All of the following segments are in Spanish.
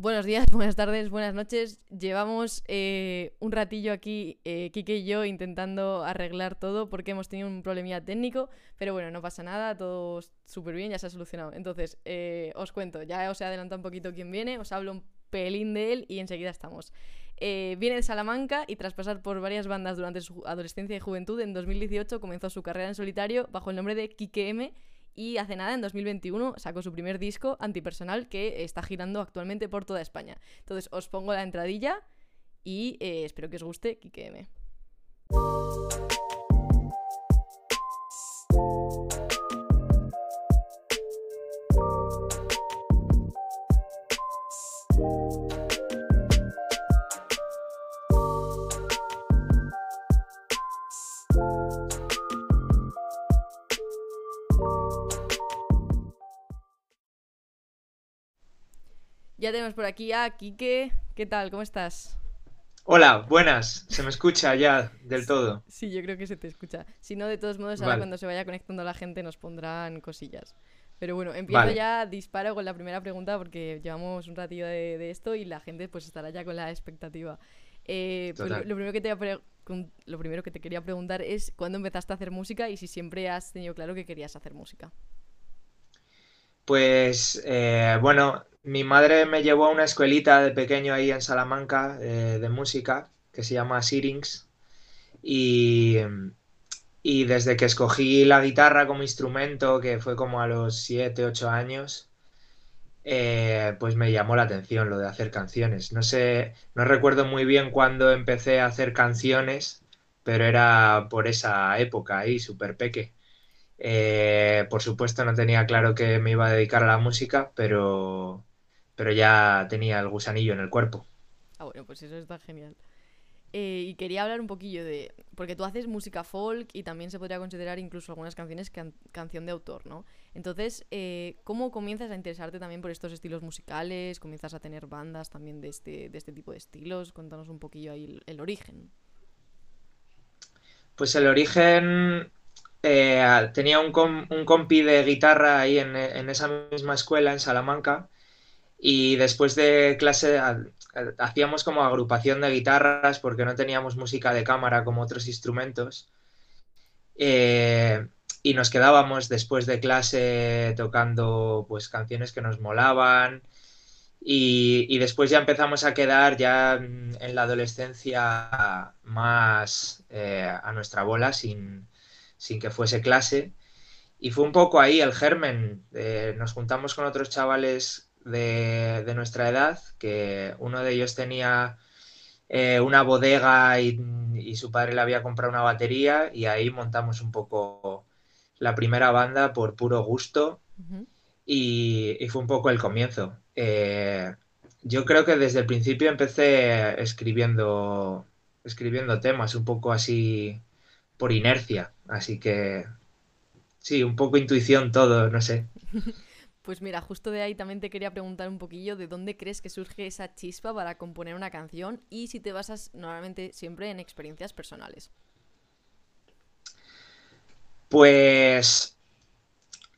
Buenos días, buenas tardes, buenas noches. Llevamos eh, un ratillo aquí, eh, Kike y yo, intentando arreglar todo porque hemos tenido un problemilla técnico, pero bueno, no pasa nada, todo súper bien, ya se ha solucionado. Entonces, eh, os cuento, ya os he adelantado un poquito quién viene, os hablo un pelín de él y enseguida estamos. Eh, viene de Salamanca y tras pasar por varias bandas durante su adolescencia y juventud, en 2018 comenzó su carrera en solitario bajo el nombre de Kike M y hace nada, en 2021, sacó su primer disco, Antipersonal, que está girando actualmente por toda España. Entonces, os pongo la entradilla y eh, espero que os guste Kike M. Ya tenemos por aquí a Kike. ¿Qué tal? ¿Cómo estás? Hola, buenas. Se me escucha ya del todo. Sí, yo creo que se te escucha. Si no, de todos modos, ahora Vale. cuando se vaya conectando la gente nos pondrán cosillas. Pero bueno, empiezo Vale. ya, disparo con la primera pregunta porque llevamos un ratillo de, de esto y la gente pues estará ya con la expectativa. Eh, pues primero que te lo primero que te quería preguntar es cuándo empezaste a hacer música y si siempre has tenido claro que querías hacer música. Pues eh, bueno, mi madre me llevó a una escuelita de pequeño ahí en Salamanca eh, de música que se llama Syrinx y, y desde que escogí la guitarra como instrumento, que fue como a los 7, 8 años, eh, pues me llamó la atención lo de hacer canciones. No sé, no recuerdo muy bien cuándo empecé a hacer canciones, pero era por esa época ahí, súper peque. Eh, por supuesto no tenía claro que me iba a dedicar a la música, pero, pero ya tenía el gusanillo en el cuerpo. Ah, bueno, pues eso está genial. Eh, y quería hablar un poquillo de. Porque tú haces música folk y también se podría considerar incluso algunas canciones can- canción de autor, ¿no? Entonces, eh, ¿cómo comienzas a interesarte también por estos estilos musicales? ¿Comienzas a tener bandas también de este, de este tipo de estilos? Cuéntanos un poquillo ahí el, el origen. Pues el origen eh, tenía un, com- un compi de guitarra ahí en, en esa misma escuela en Salamanca y después de clase ha- hacíamos como agrupación de guitarras porque no teníamos música de cámara como otros instrumentos Eh, y nos quedábamos después de clase tocando pues canciones que nos molaban y, y después ya empezamos a quedar ya en la adolescencia más eh, a nuestra bola sin, sin que fuese clase. Y fue un poco ahí el germen. eh, nos juntamos con otros chavales de, de nuestra edad, que uno de ellos tenía eh, una bodega y, y su padre le había comprado una batería y ahí montamos un poco la primera banda por puro gusto y, y fue un poco el comienzo. Eh, yo creo que desde el principio empecé escribiendo, escribiendo temas, un poco así por inercia, así que sí, un poco intuición todo, no sé. Pues mira, justo de ahí también te quería preguntar un poquillo de dónde crees que surge esa chispa para componer una canción y si te basas normalmente siempre en experiencias personales. Pues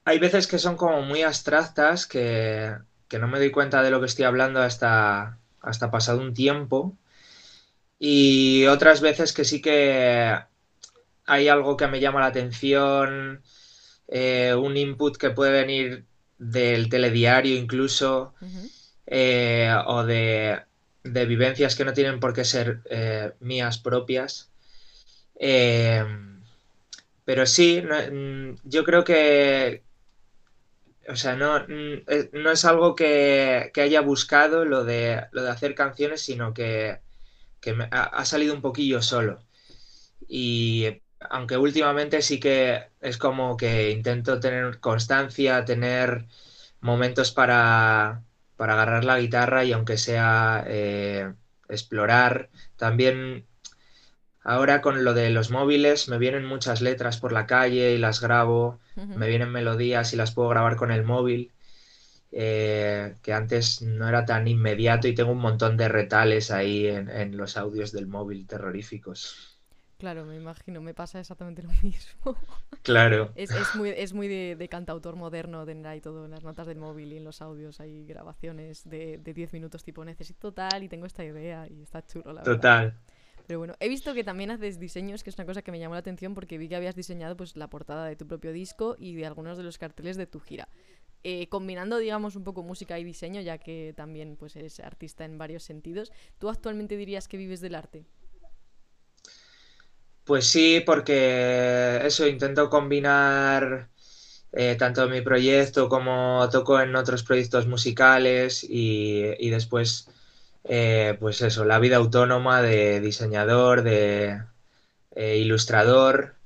hay veces que son como muy abstractas, que, no me doy cuenta de lo que estoy hablando hasta, hasta pasado un tiempo. Y otras veces que sí que hay algo que me llama la atención, eh, un input que puede venir del telediario incluso, eh, o de, de vivencias que no tienen por qué ser eh, mías propias. Eh, pero sí, no- mm, yo creo que, o sea, no, mm, no es algo que, que haya buscado lo de, lo de hacer canciones, sino que, que me- ha, ha salido un poquillo solo. Y aunque últimamente sí que es como que intento tener constancia, tener momentos para, para agarrar la guitarra y aunque sea eh, explorar, también ahora con lo de los móviles me vienen muchas letras por la calle y las grabo, me vienen melodías y las puedo grabar con el móvil, eh, que antes no era tan inmediato y tengo un montón de retales ahí en, en los audios del móvil terroríficos. Claro, me imagino, me pasa exactamente lo mismo. Claro. Es, muy, es muy de, cantautor moderno tener ahí todo en las notas del móvil y en los audios hay grabaciones de 10 minutos tipo necesito tal y tengo esta idea y está chulo, la verdad. Total. Pero bueno, he visto que también haces diseños, que es una cosa que me llamó la atención porque vi que habías diseñado pues la portada de tu propio disco y de algunos de los carteles de tu gira. Eh, combinando, digamos, un poco música y diseño, ya que también pues, eres artista en varios sentidos. ¿Tú actualmente dirías que vives del arte? Pues sí, porque eso, intento combinar eh, tanto mi proyecto como toco en otros proyectos musicales y, después eh, pues eso, la vida autónoma de diseñador, de eh, ilustrador,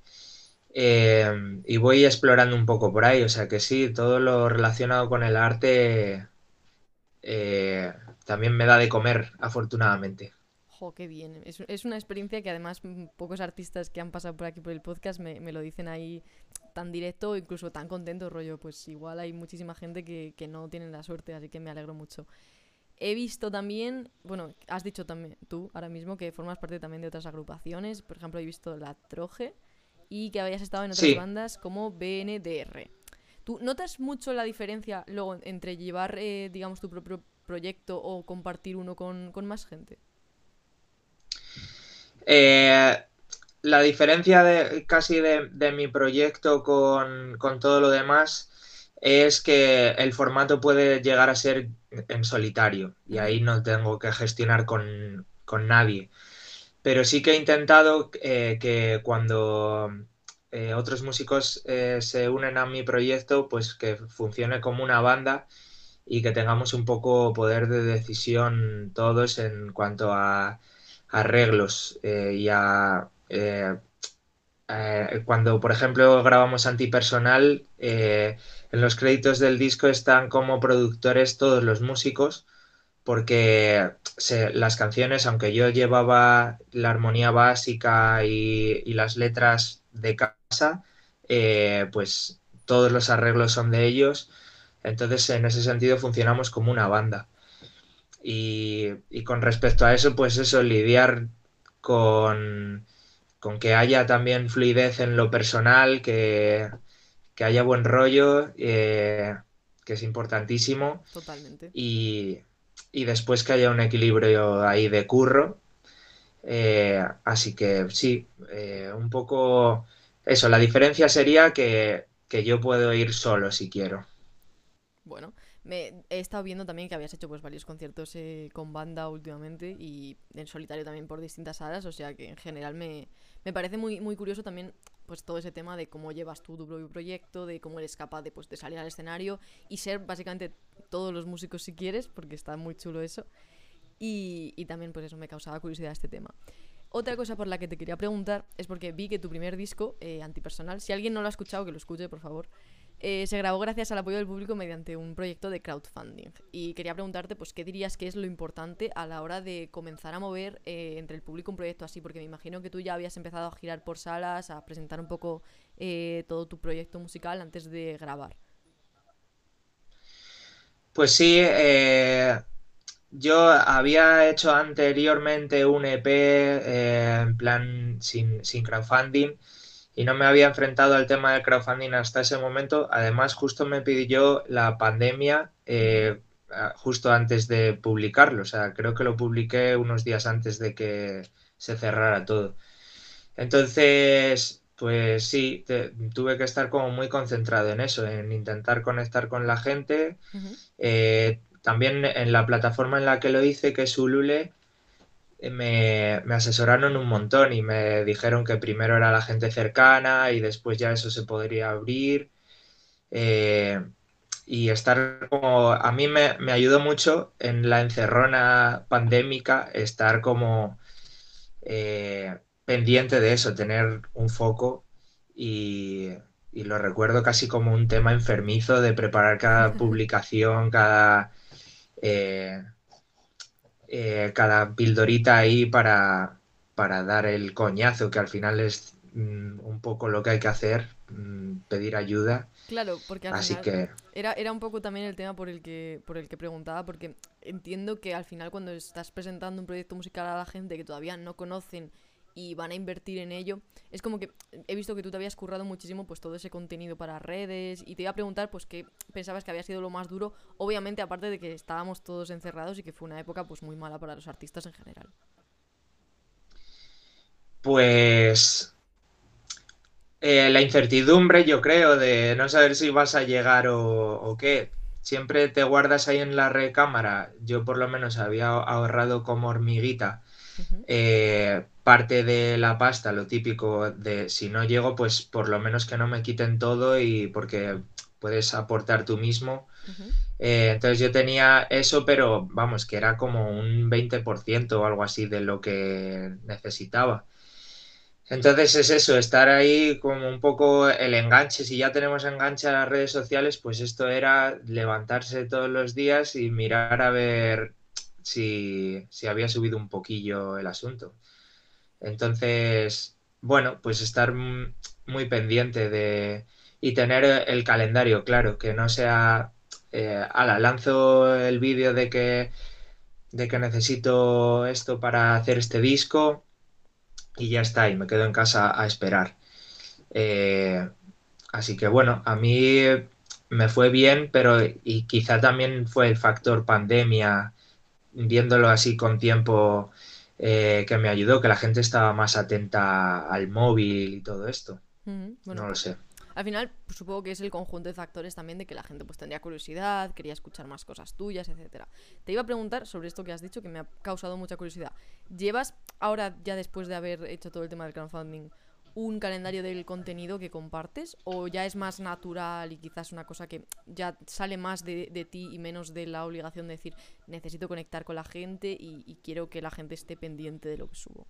y voy explorando un poco por ahí, o sea que sí, todo lo relacionado con el arte también me da de comer, afortunadamente. Jo, qué bien. Es, una experiencia que además pocos artistas que han pasado por aquí por el podcast me, lo dicen ahí tan directo, incluso tan contento, rollo. Pues igual hay muchísima gente que, que no tienen la suerte, así que me alegro mucho. He visto también, bueno, has dicho también tú ahora mismo que formas parte también de otras agrupaciones. Por ejemplo, he visto La Troje y que habías estado en otras bandas como BNDR. ¿Tú notas mucho la diferencia luego entre llevar, eh, digamos, tu propio proyecto o compartir uno con, más gente? Eh, la diferencia de casi de, mi proyecto con, con, todo lo demás es que el formato puede llegar a ser en solitario y ahí no tengo que gestionar con, nadie. Pero sí que he intentado eh, que cuando eh, otros músicos se unen a mi proyecto, pues que funcione como una banda y que tengamos un poco poder de decisión todos en cuanto a arreglos y a eh, cuando, por ejemplo, grabamos Antipersonal, eh, en los créditos del disco están como productores todos los músicos, porque las canciones, aunque yo llevaba la armonía básica y, las letras de casa, eh, pues todos los arreglos son de ellos. Entonces, en ese sentido, funcionamos como una banda. Y, y con respecto a eso, pues eso, lidiar con con que haya también fluidez en lo personal, que, haya buen rollo, eh, que es importantísimo. Totalmente. Y, después que haya un equilibrio ahí de curro. Eh, así que sí, eh, un poco eso. La diferencia sería que, que yo puedo ir solo si quiero. Bueno, me he estado viendo también que habías hecho pues varios conciertos eh, con banda últimamente y en solitario también por distintas salas, o sea que en general me, parece muy, muy curioso también pues todo ese tema de cómo llevas tú tu propio proyecto, de cómo eres capaz de, pues, de salir al escenario y ser básicamente todos los músicos si quieres, porque está muy chulo eso. Y, y también pues eso me causaba curiosidad este tema. Otra cosa por la que te quería preguntar es porque vi que tu primer disco, eh, Antipersonal, si alguien no lo ha escuchado, que lo escuche, por favor, eh, se grabó gracias al apoyo del público mediante un proyecto de crowdfunding. Y quería preguntarte, pues, ¿qué dirías que es lo importante a la hora de comenzar a mover eh, entre el público un proyecto así? Porque me imagino que tú ya habías empezado a girar por salas, a presentar un poco eh, todo tu proyecto musical antes de grabar. Pues sí, yo había hecho anteriormente un EP en plan sin crowdfunding y no me había enfrentado al tema del crowdfunding hasta ese momento. Además, justo me pidió la pandemia eh, justo antes de publicarlo. O sea, creo que lo publiqué unos días antes de que se cerrara todo. Entonces, pues sí, tuve que estar como muy concentrado en eso, en intentar conectar con la gente. Eh, también en la plataforma en la que lo hice, que es Ulule, me, asesoraron un montón y me dijeron que primero era la gente cercana y después ya eso se podría abrir. Eh, y estar como, a mí me, ayudó mucho en la encerrona pandémica estar como eh, pendiente de eso, tener un foco y, lo recuerdo casi como un tema enfermizo de preparar cada publicación, cada... Eh, eh, cada pildorita ahí para, para dar el coñazo, que al final es mm, un poco lo que hay que hacer, mm, pedir ayuda. Claro, porque al Así que... era, era un poco también el tema por el, que, por el que preguntaba, porque entiendo que al final cuando estás presentando un proyecto musical a la gente que todavía no conocen y van a invertir en ello. Es como que he visto que tú te habías currado muchísimo pues todo ese contenido para redes y te iba a preguntar pues qué pensabas que había sido lo más duro, obviamente aparte de que estábamos todos encerrados y que fue una época pues muy mala para los artistas en general. Pues eh, la incertidumbre, yo creo, de no saber si vas a llegar o, qué. Siempre te guardas ahí en la recámara. Yo por lo menos había ahorrado como hormiguita eh, parte de la pasta, lo típico de si no llego, pues por lo menos que no me quiten todo y porque puedes aportar tú mismo. Eh, entonces yo tenía eso, pero vamos, que era como un 20% o algo así de lo que necesitaba. Entonces es eso, estar ahí como un poco el enganche. Si ya tenemos enganche a las redes sociales, pues esto era levantarse todos los días y mirar a ver si, había subido un poquillo el asunto. Entonces, bueno, pues estar muy pendiente de y tener el calendario claro, que no sea, eh, ala, lanzo el vídeo de que, de que necesito esto para hacer este disco y ya está, y me quedo en casa a esperar. Eh, así que bueno, a mí me fue bien, pero y quizá también fue el factor pandemia, viéndolo así con tiempo, eh, que me ayudó, que la gente estaba más atenta al móvil y todo esto. no lo sé. Al final, pues, supongo que es el conjunto de factores también de que la gente pues tendría curiosidad, quería escuchar más cosas tuyas, etcétera. Te iba a preguntar sobre esto que has dicho que me ha causado mucha curiosidad. ¿Llevas ahora, ya después de haber hecho todo el tema del crowdfunding, un calendario del contenido que compartes? ¿O ya es más natural y quizás una cosa que ya sale más de, ti y menos de la obligación de decir necesito conectar con la gente y, quiero que la gente esté pendiente de lo que subo?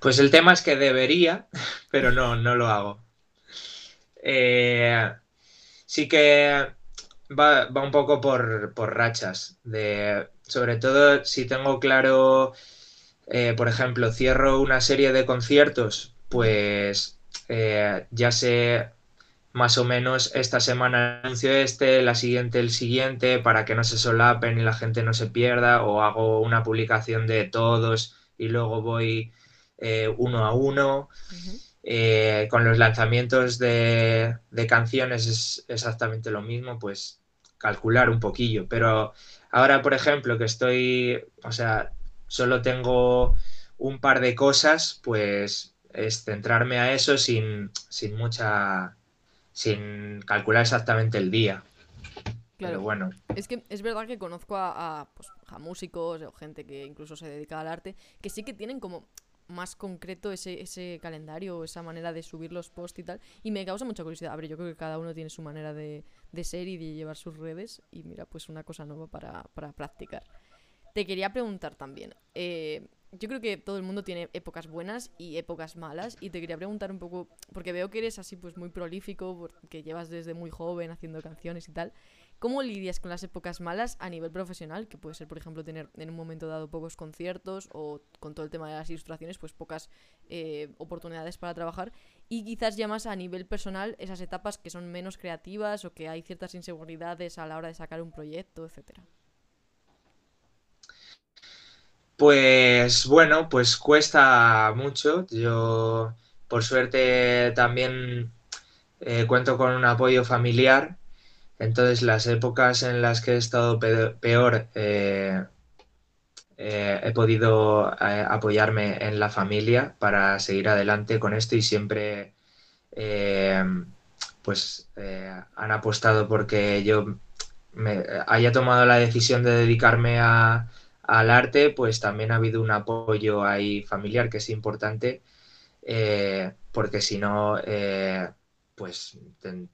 Pues el tema es que debería, pero no, no lo hago. Eh, sí que va, un poco por, rachas. De, sobre todo si tengo claro, eh, por ejemplo, cierro una serie de conciertos, pues eh, ya sé más o menos esta semana anuncio este, la siguiente el siguiente, para que no se solapen y la gente no se pierda, o hago una publicación de todos y luego voy uno a uno. Eh, con los lanzamientos de, canciones es exactamente lo mismo, pues calcular un poquillo. Pero ahora, por ejemplo, que estoy, o sea, solo tengo un par de cosas, pues es centrarme a eso sin, sin mucha, sin calcular exactamente el día. Claro. Pero bueno. Es que es verdad que conozco a, pues, a músicos o gente que incluso se dedica al arte, que sí que tienen como más concreto ese, ese calendario o esa manera de subir los posts y tal. Y me causa mucha curiosidad. A ver, yo creo que cada uno tiene su manera de, de ser y de llevar sus redes. Y mira, pues una cosa nueva para, para practicar. Te quería preguntar también. Eh, yo creo que todo el mundo tiene épocas buenas y épocas malas. Y te quería preguntar un poco, porque veo que eres así pues muy prolífico, porque llevas desde muy joven haciendo canciones y tal. ¿Cómo lidias con las épocas malas a nivel profesional? Que puede ser, por ejemplo, tener en un momento dado pocos conciertos o con todo el tema de las ilustraciones, pues pocas eh, oportunidades para trabajar. Y quizás ya más a nivel personal, esas etapas que son menos creativas o que hay ciertas inseguridades a la hora de sacar un proyecto, etcétera. Pues bueno, pues cuesta mucho. Yo, por suerte, también eh, cuento con un apoyo familiar entonces, las épocas en las que he estado peor, eh, eh, he podido apoyarme en la familia para seguir adelante con esto y siempre pues han apostado porque yo me haya tomado la decisión de dedicarme al arte, pues también ha habido un apoyo ahí familiar que es importante, porque si no pues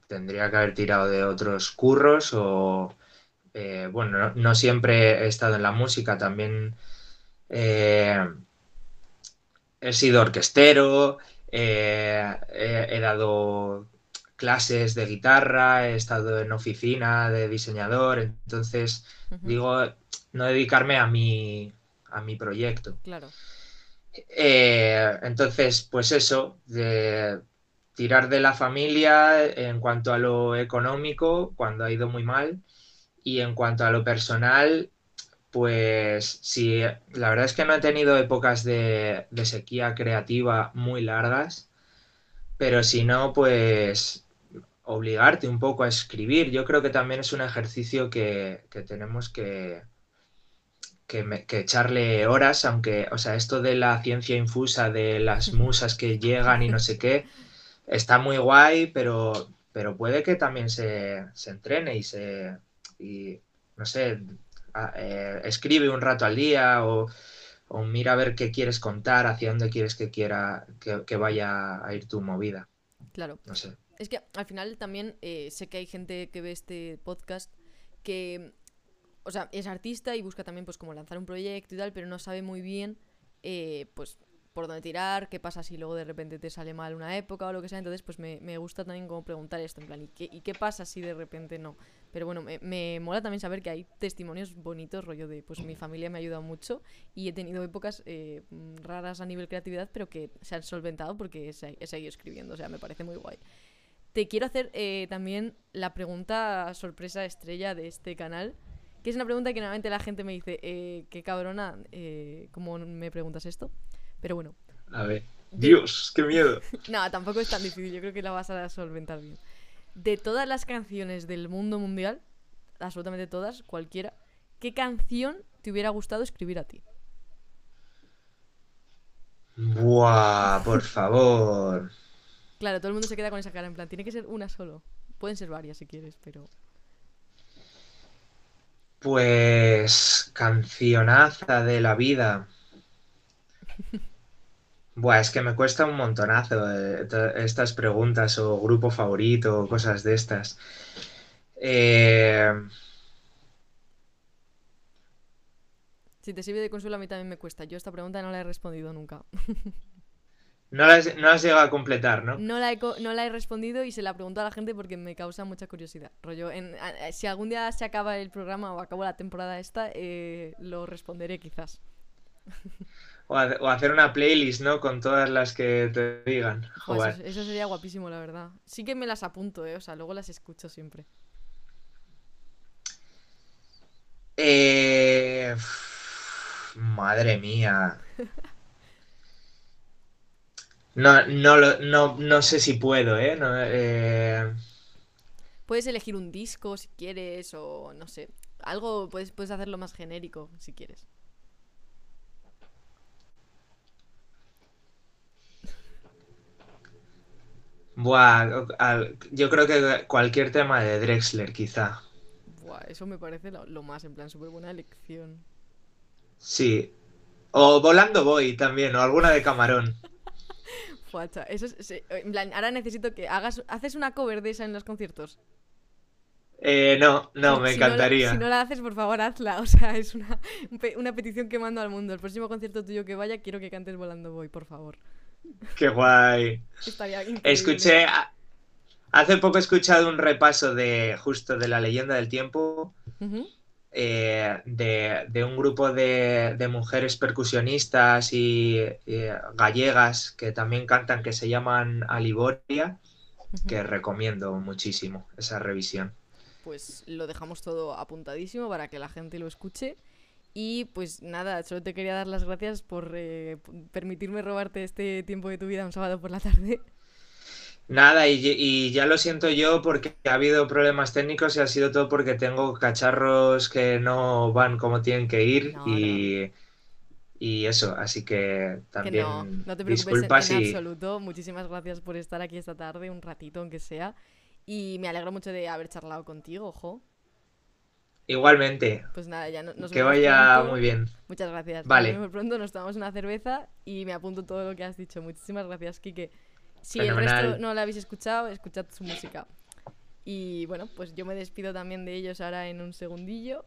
tendría que haber tirado de otros curros o, eh, bueno, no, siempre he estado en la música, también eh, he sido orquestero, eh, he, dado clases de guitarra, he estado en oficina de diseñador, entonces digo, no dedicarme a mi, a mi proyecto. Claro. entonces, pues eso, de, tirar de la familia en cuanto a lo económico, cuando ha ido muy mal, y en cuanto a lo personal, pues sí, la verdad es que no he tenido épocas de, de sequía creativa muy largas, pero si no, pues obligarte un poco a escribir. Yo creo que también es un ejercicio que, que tenemos que, que, me- que echarle horas, aunque, o sea, esto de la ciencia infusa, de las musas que llegan y no sé qué, está muy guay, pero, pero puede que también se, se entrene y se, y, no sé, a- eh, escribe un rato al día o, o mira a ver qué quieres contar, hacia dónde quieres que quiera, que, que vaya a ir tu movida, Claro. no sé. Es que al final también eh, sé que hay gente que ve este podcast que, o sea, es artista y busca también pues como lanzar un proyecto y tal, pero no sabe muy bien eh, pues por dónde tirar, qué pasa si luego de repente te sale mal una época o lo que sea. Entonces pues me, me gusta también como preguntar esto, en plan, ¿y qué, y qué pasa si de repente no? Pero bueno, me, me mola también saber que hay testimonios bonitos, rollo de pues mi familia me ha ayudado mucho y he tenido épocas eh, raras a nivel creatividad, pero que se han solventado porque se- he seguido escribiendo, o sea, me parece muy guay. Te quiero hacer eh, también la pregunta sorpresa estrella de este canal, que es una pregunta que normalmente la gente me dice, eh, qué cabrona, eh, ¿cómo me preguntas esto? Pero bueno, A ver. Dios, qué miedo. no, tampoco es tan difícil, yo creo que la vas a solventar bien. De todas las canciones del mundo mundial, absolutamente todas, cualquiera, ¿qué canción te hubiera gustado escribir a ti? Buah, por favor. Claro, todo el mundo se queda con esa cara, en plan, tiene que ser una solo. Pueden ser varias si quieres, pero... Pues cancionaza de la vida. Buah, es que me cuesta un montonazo eh, estas preguntas o grupo favorito o cosas de estas. Eh, Si te sirve de consuelo, a mí también me cuesta. Yo esta pregunta no la he respondido nunca. no no has llegado a completar, ¿no? No la, he, no la he respondido y se la pregunto a la gente porque me causa mucha curiosidad. Rollo, en- a- si algún día se acaba el programa o acabo la temporada esta, eh, lo responderé quizás. O, ha- o hacer una playlist, ¿no? Con todas las que te digan. Eso, eso sería guapísimo, la verdad. Sí que me las apunto, ¿eh? O sea, luego las escucho siempre. Eh, madre mía. No, no, lo- no, no sé si puedo, ¿eh? No, eh, Puedes elegir un disco si quieres o no sé. Algo puedes, puedes hacerlo más genérico si quieres. buah, al- yo creo que cualquier tema de Drexler, quizá. Buah, eso me parece lo, lo más, en plan, súper buena elección. Sí. O Volando Voy también, o alguna de Camarón. Fuacha, eso es, se- en plan, ahora necesito que hagas, haces una cover de esa en los conciertos. Eh, no, no, me Si encantaría. si no la haces, por favor, hazla. O sea, es una, una petición que mando al mundo. El próximo concierto tuyo que vaya, quiero que cantes Volando Voy, por favor. Qué guay. Estaría increíble. Escuché, hace poco he escuchado un repaso de justo de la leyenda del tiempo, Ujú. Eh, de, de un grupo de, de mujeres percusionistas y, y gallegas que también cantan, que se llaman Aliboria, que recomiendo muchísimo esa revisión. Pues lo dejamos todo apuntadísimo para que la gente lo escuche. Y pues nada, solo te quería dar las gracias por eh, permitirme robarte este tiempo de tu vida un sábado por la tarde. Nada, y, y ya lo siento yo porque ha habido problemas técnicos y ha sido todo porque tengo cacharros que no van como tienen que ir No, y, y eso, así que Que también no, no te preocupes en, disculpas en y absoluto. Muchísimas gracias por estar aquí esta tarde, un ratito aunque sea. Y me alegro mucho de haber charlado contigo, ojo. igualmente, Pues nada, ya no- nos que vemos vaya pronto. muy bien. Muchas gracias. Vale. Nos vemos pronto, nos tomamos una cerveza y me apunto todo lo que has dicho. Muchísimas gracias, Kike. Si el resto no lo habéis escuchado, escuchad su música. Y bueno, pues yo me despido también de ellos ahora en un segundillo.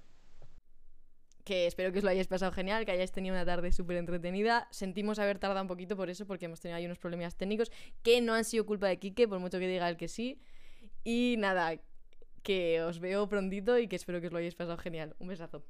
Que espero que os lo hayáis pasado genial, que hayáis tenido una tarde súper entretenida. Sentimos haber tardado un poquito por eso, porque hemos tenido ahí unos problemas técnicos que no han sido culpa de Kike, por mucho que diga el que sí. Y nada, que os veo prontito y que espero que os lo hayáis pasado genial. Un besazo.